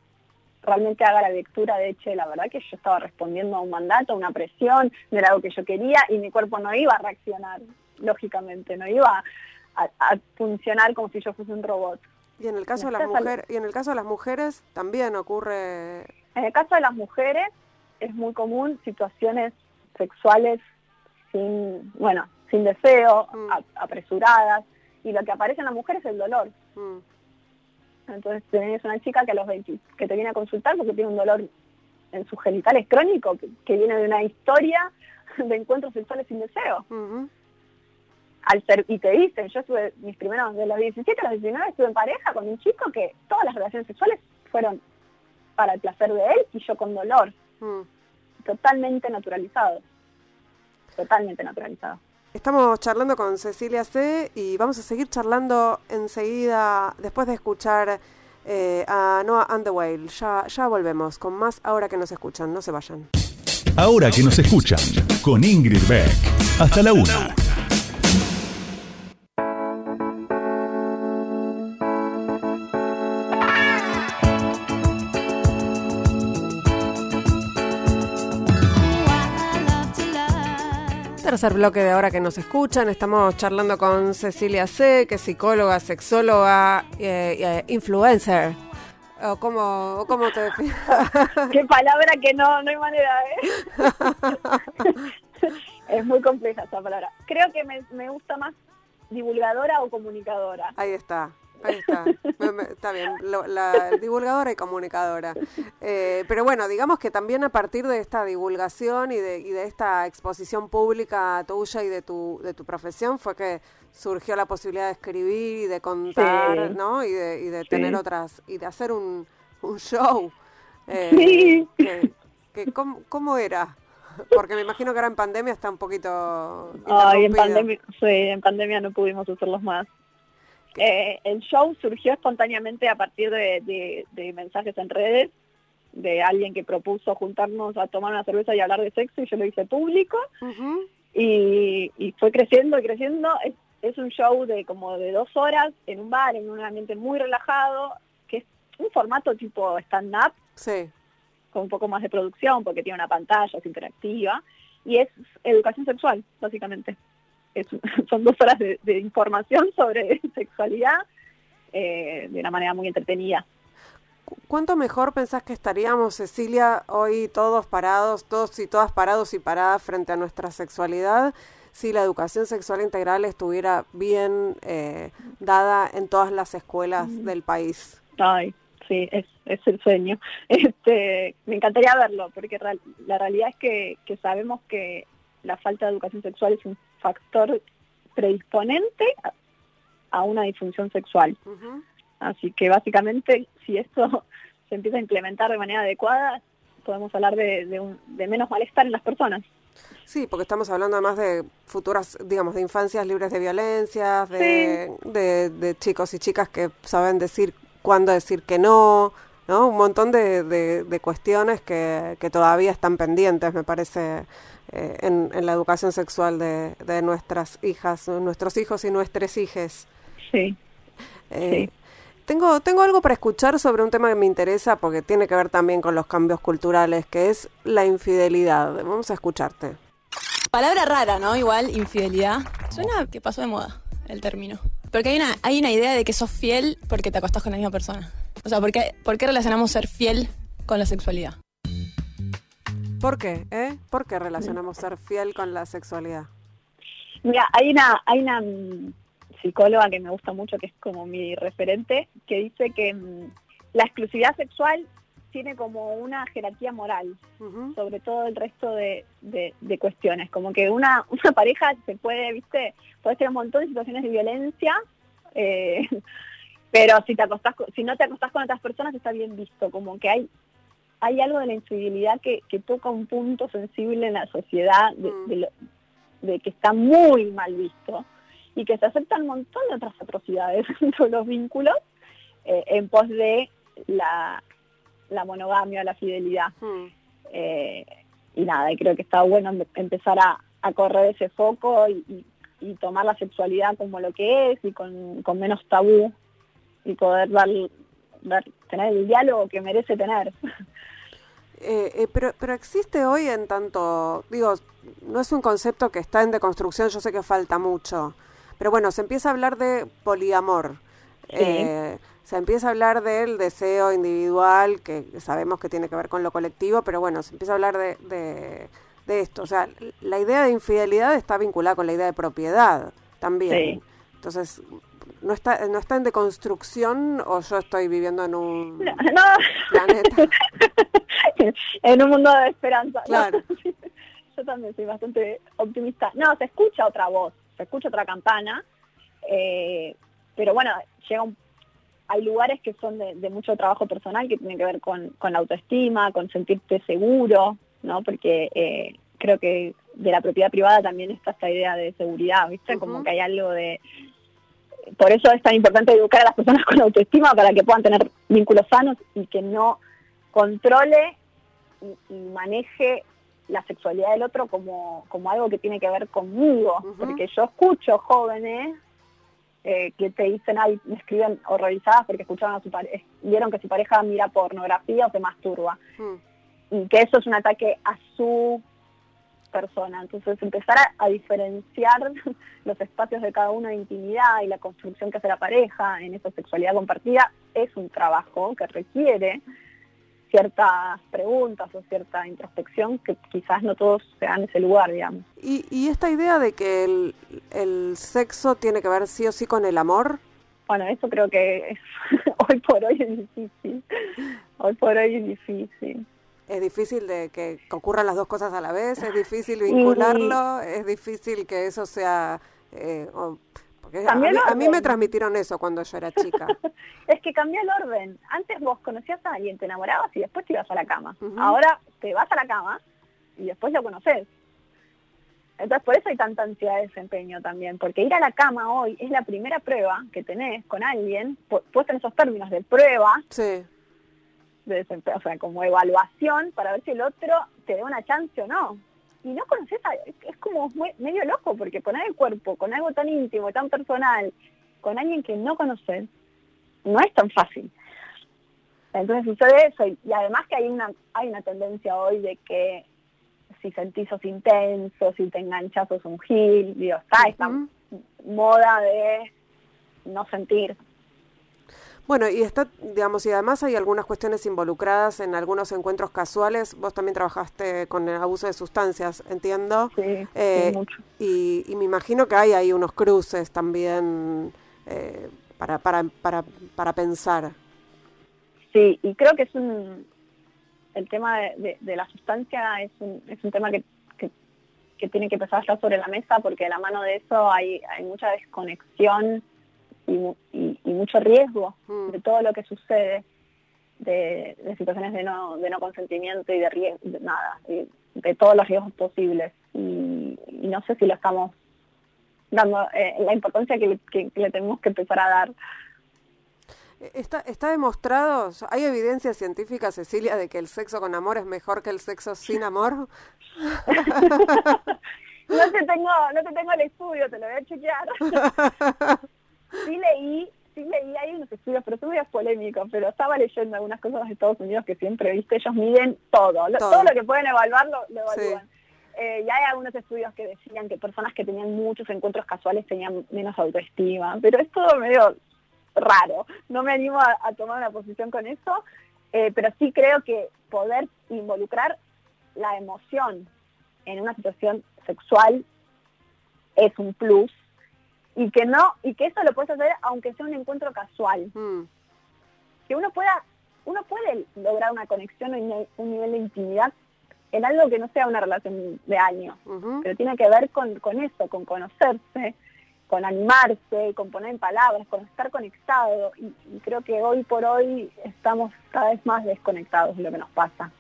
realmente haga la lectura de, hecho la verdad que yo estaba respondiendo a un mandato, a una presión, de algo que yo quería y mi cuerpo no iba a reaccionar, lógicamente, no iba a, funcionar como si yo fuese un robot. Y en el caso de las mujeres, y en el caso de las mujeres también ocurre. En el caso de las mujeres es muy común situaciones sexuales sin, bueno, sin deseo, mm. apresuradas, y lo que aparece en la mujer es el dolor. Mm. Entonces tenés una chica que a los 20, que te viene a consultar porque tiene un dolor en sus genitales crónico, que, viene de una historia de encuentros sexuales sin deseo. Al ser, y te dicen, yo estuve mis primeros, de los 17 a los 19 estuve en pareja con un chico que todas las relaciones sexuales fueron para el placer de él y yo con dolor. Mm. Totalmente naturalizado. Totalmente naturalizado. Estamos charlando con Cecilia C. y vamos a seguir charlando enseguida después de escuchar eh, a Noah and the Whale. Ya, ya volvemos con más ahora que nos escuchan. No se vayan. Ahora que nos escuchan con Ingrid Beck. Hasta la una. Tercer bloque de ahora que nos escuchan. Estamos charlando con Cecilia C., que es psicóloga, sexóloga, eh, eh, influencer. ¿O cómo, cómo te? <laughs> Qué palabra que no, no hay manera, ¿eh? <laughs> es muy compleja esa palabra. Creo que me, me gusta más divulgadora o comunicadora. Ahí está. Ahí está, está bien, la divulgadora y comunicadora. Eh, pero bueno, digamos que también a partir de esta divulgación y de, y de esta exposición pública tuya y de tu, de tu profesión fue que surgió la posibilidad de escribir y de contar, ¿no? Y de, y de tener otras, y de hacer un, un show. Eh, <laughs> sí. Que, ¿cómo, era? Porque me imagino que ahora en pandemia está un poquito... Ay, en pandemia, sí, en pandemia no pudimos hacerlos más. Eh, el show surgió espontáneamente a partir de, mensajes en redes de alguien que propuso juntarnos a tomar una cerveza y hablar de sexo y yo lo hice público y, fue creciendo y creciendo. Es, un show de como de dos horas en un bar, en un ambiente muy relajado, que es un formato tipo stand-up, sí. con un poco más de producción porque tiene una pantalla, es interactiva y es educación sexual, básicamente. <laughs> son dos horas de, información sobre <laughs> sexualidad eh, de una manera muy entretenida. ¿Cuánto mejor pensás que estaríamos, Cecilia, hoy todos parados, todos y todas parados y paradas frente a nuestra sexualidad, si la educación sexual integral estuviera bien eh, dada en todas las escuelas mm. del país? Ay, sí, es, es el sueño. <laughs> Este, me encantaría verlo, porque la realidad es que, que sabemos que la falta de educación sexual es un factor predisponente a una disfunción sexual. Así que básicamente, si esto <laughs> se empieza a implementar de manera adecuada, podemos hablar de, menos malestar en las personas. Sí, porque estamos hablando además de futuras, digamos, de infancias libres de violencia, de, chicos y chicas que saben decir cuándo decir que no, ¿no? Un montón de, cuestiones que, que, todavía están pendientes, me parece, eh, en, la educación sexual de, nuestras hijas, nuestros hijos y nuestras hijas. Sí. Eh, tengo, tengo algo para escuchar sobre un tema que me interesa porque tiene que ver también con los cambios culturales, que es la infidelidad. Vamos a escucharte. Palabra rara, ¿no? Igual, infidelidad. Suena que pasó de moda el término. Porque hay una, hay una idea de que sos fiel porque te acostás con la misma persona. O sea, ¿por qué, ¿por qué relacionamos ser fiel con la sexualidad? ¿Por qué? Eh? ¿Por qué relacionamos ser fiel con la sexualidad? Mira, hay una, hay una mm, psicóloga que me gusta mucho, que es como mi referente, que dice que mm, la exclusividad sexual tiene como una jerarquía moral sobre todo el resto de, cuestiones. Como que una, una pareja se puede, viste, puede ser un montón de situaciones de violencia, eh, pero si te acostás, si no te acostás con otras personas está bien visto. Como que hay hay algo de la infidelidad que, toca un punto sensible en la sociedad de, mm. de que está muy mal visto y que se aceptan un montón de otras atrocidades <laughs> dentro de los vínculos eh, en pos de la, la monogamia, la fidelidad. Hmm. Eh, y nada, y creo que está bueno empezar a, correr ese foco y, tomar la sexualidad como lo que es y con, menos tabú y poder dar, tener el diálogo que merece tener. Eh, pero, pero existe hoy en tanto, digo, no es un concepto que está en deconstrucción, yo sé que falta mucho, pero bueno, se empieza a hablar de poliamor. Eh, se empieza a hablar del deseo individual, que sabemos que tiene que ver con lo colectivo, pero bueno, se empieza a hablar de, de, esto. O sea, la idea de infidelidad está vinculada con la idea de propiedad también. Entonces, ¿no está, ¿no está en deconstrucción o yo estoy viviendo en un planeta? <laughs> en un mundo de esperanza. Claro. <laughs> yo también soy bastante optimista. No, se escucha otra voz, se escucha otra campana, eh, pero bueno, llega un hay lugares que son de, mucho trabajo personal que tienen que ver con, la autoestima, con sentirte seguro, ¿no? Porque eh, creo que de la propiedad privada también está esta idea de seguridad, ¿viste? Como que hay algo de... Por eso es tan importante educar a las personas <laughs> con autoestima para que puedan tener vínculos sanos y que no controle y, maneje la sexualidad del otro como, como algo que tiene que ver conmigo, porque yo escucho jóvenes eh, que te dicen, ay, me escriben horrorizadas porque escucharon a su pareja, vieron que su pareja mira pornografía o se masturba. Hmm. Y que eso es un ataque a su persona. Entonces empezar a, diferenciar <laughs> los espacios de cada uno de intimidad y la construcción que hace la pareja en esa sexualidad compartida es un trabajo que requiere ciertas preguntas o cierta introspección que quizás no todos sean en ese lugar, digamos. ¿Y, y esta idea de que el, el, sexo tiene que ver sí o sí con el amor? Bueno, eso creo que es, <laughs> hoy por hoy es difícil. Hoy por hoy es difícil. Es difícil de que, ocurran las dos cosas a la vez, es difícil vincularlo, es difícil que eso sea... Eh, a, mí, me transmitieron eso cuando yo era chica. <laughs> es que cambió el orden. Antes vos conocías a alguien, te enamorabas y después te ibas a la cama. Ahora te vas a la cama y después lo conoces. Entonces por eso hay tanta ansiedad de desempeño también, porque ir a la cama hoy es la primera prueba que tenés con alguien, puesto en esos términos de prueba, sí. De desempeño, o sea, como evaluación para ver si el otro te da una chance o no. Y no conoces a, es como medio loco porque poner el cuerpo con algo tan íntimo, tan personal, con alguien que no conoces, no es tan fácil. Entonces sucede eso y, además que hay una hay una tendencia hoy de que si sentís sos intenso, si te enganchas sos un gil, digo, está esta moda de no sentir, bueno, y está, digamos, y además hay algunas cuestiones involucradas en algunos encuentros casuales. Vos también trabajaste con el abuso de sustancias, entiendo. Sí, eh, mucho. Y, me imagino que hay ahí unos cruces también eh, para, para, para, para pensar. Sí, y creo que es un. El tema de, la sustancia es un, es un tema que, que, tiene que empezar a estar sobre la mesa porque de la mano de eso hay, hay mucha desconexión y, mucho riesgo mm. de todo lo que sucede, de, situaciones de no, de no consentimiento y de, riesgo, de nada, de, todos los riesgos posibles. Y, no sé si lo estamos dando eh, la importancia que, le tenemos que empezar a dar. Está, está demostrado, hay evidencia científica, Cecilia, de que el sexo con amor es mejor que el sexo sin amor. <laughs> no te tengo, no te tengo el estudio, te lo voy a chequear. <laughs> sí leí, sí leí, hay unos estudios, pero son muy polémicos, pero estaba leyendo algunas cosas de Estados Unidos que siempre, viste, ellos miden todo, todo, lo que pueden evaluar lo, evalúan. Eh, y hay algunos estudios que decían que personas que tenían muchos encuentros casuales tenían menos autoestima, pero es todo medio raro. No me animo a, tomar una posición con eso, eh, pero sí creo que poder involucrar la emoción en una situación sexual es un plus y que no y que eso lo puedes hacer aunque sea un encuentro casual mm. que uno pueda uno puede lograr una conexión o un nivel de intimidad en algo que no sea una relación de años, pero tiene que ver con, con eso, con conocerse, con animarse, con poner en palabras, con estar conectado. Y, creo que hoy por hoy estamos cada vez más desconectados de lo que nos pasa.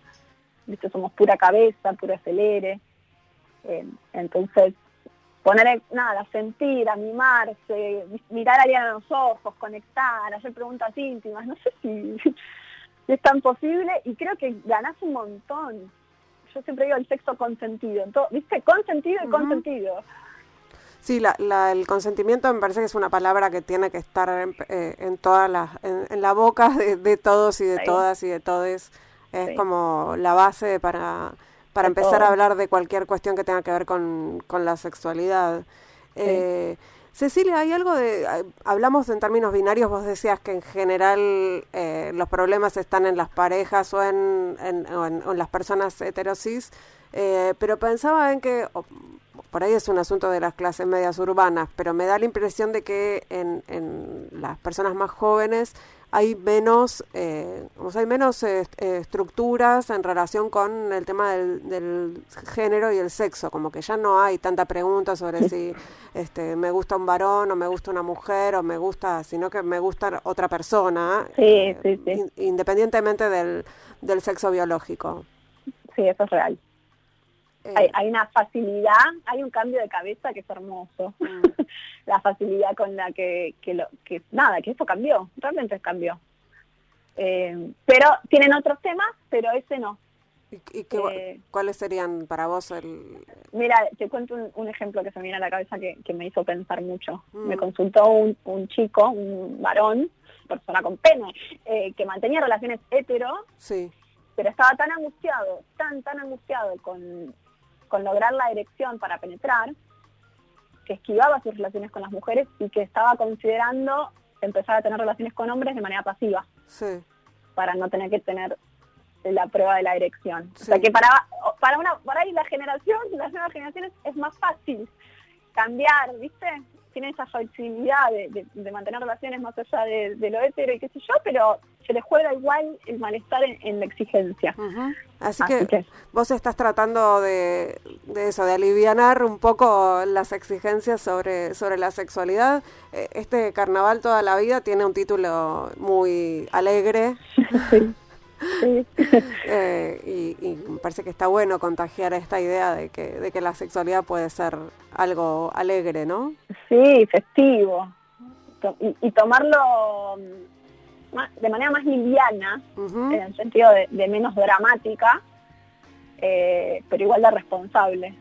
¿Viste? Somos pura cabeza, pura acelere. Eh, entonces, poner, nada, sentir, animarse, mirar a alguien a los ojos, conectar, hacer preguntas íntimas, no sé si, <laughs> es tan posible y creo que ganás un montón. Yo siempre digo el sexo consentido, ¿viste? Consentido y consentido. Sí, la, el consentimiento me parece que es una palabra que tiene que estar en, eh, todas las, en, la boca de, todos y de todas y de todes. Es como la base para, para empezar a hablar de cualquier cuestión que tenga que ver con, con la sexualidad. Eh, Cecilia, hay algo de, hablamos en términos binarios, vos decías que en general eh, los problemas están en las parejas o en, en, en, las personas heterosis, eh, pero pensaba en que, por ahí es un asunto de las clases medias urbanas, pero me da la impresión de que en, en las personas más jóvenes hay menos, eh, hay menos eh, eh, estructuras en relación con el tema del, género y el sexo, como que ya no hay tanta pregunta sobre si este, me gusta un varón o me gusta una mujer o me gusta, sino que me gusta otra persona, sí, sí, sí. independientemente del, del sexo biológico. Sí, eso es real. Eh, hay, una facilidad, hay un cambio de cabeza que es hermoso. Mm. <laughs> la facilidad con la que, que, lo, que, nada, que esto cambió, realmente cambió. Eh, pero tienen otros temas, pero ese no. ¿Y, qué, eh, cuáles serían para vos el...? Mira, te cuento un, ejemplo que se me viene a la cabeza que, que me hizo pensar mucho. Mm. Me consultó un, un, chico, un varón, persona con pene, que mantenía relaciones hetero, sí. pero estaba tan angustiado, tan, tan angustiado con con lograr la erección para penetrar, que esquivaba sus relaciones con las mujeres y que estaba considerando empezar a tener relaciones con hombres de manera pasiva. Para no tener que tener la prueba de la erección. O sea que para, para una, para ahí la generación, las nuevas generaciones es más fácil cambiar, ¿viste? Tienen esa flexibilidad de, mantener relaciones más allá de, lo hetero y qué sé yo, pero se les juega igual el malestar en, la exigencia. Así, que, vos estás tratando de, eso, de alivianar un poco las exigencias sobre, sobre la sexualidad. Eh, este carnaval toda la vida tiene un título muy alegre. <laughs> <laughs> Eh, y, me parece que está bueno contagiar esta idea de que, de que la sexualidad puede ser algo alegre, ¿no? Sí, festivo. y tomarlo de manera más liviana, en el sentido de, menos dramática, eh, pero igual de responsable.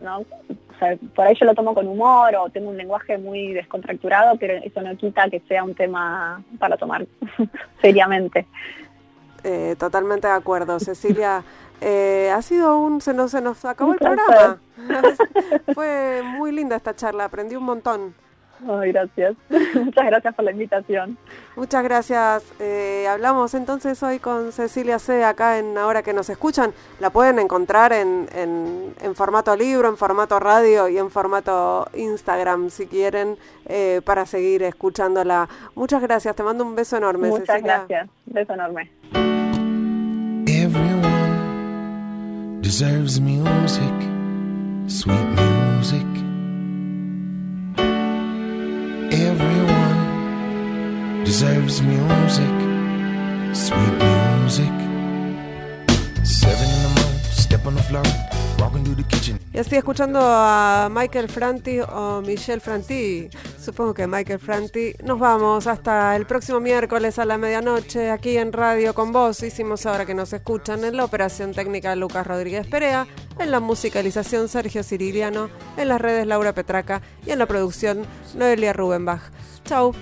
¿no? O sea, por ahí yo lo tomo con humor o tengo un lenguaje muy descontracturado, pero eso no quita que sea un tema para tomar <laughs> seriamente. Eh, totalmente de acuerdo, Cecilia. <laughs> Eh, ha sido un, se nos, se nos acabó el programa. <laughs> <laughs> Fue muy linda esta charla, aprendí un montón. Ay, gracias. <laughs> Muchas gracias por la invitación. Muchas gracias. Eh, hablamos entonces hoy con Cecilia C. acá en Ahora que nos escuchan. La pueden encontrar en, en, formato libro, en formato radio y en formato Instagram si quieren eh, para seguir escuchándola. Muchas gracias. Te mando un beso enorme, Muchas gracias. Beso enorme. Everyone deserves music, sweet music. Deserves music, sweet music. Seven in the morning, step on the floor. Y estoy escuchando a Michael Franti o Michelle Franti, supongo que Michael Franti. Nos vamos hasta el próximo miércoles a la medianoche aquí en Radio con Vos. Hicimos ahora que nos escuchan en la operación técnica Lucas Rodríguez Perea, en la musicalización Sergio Ciriliano, en las redes Laura Petraca y en la producción Noelia Rubenbach. Chau.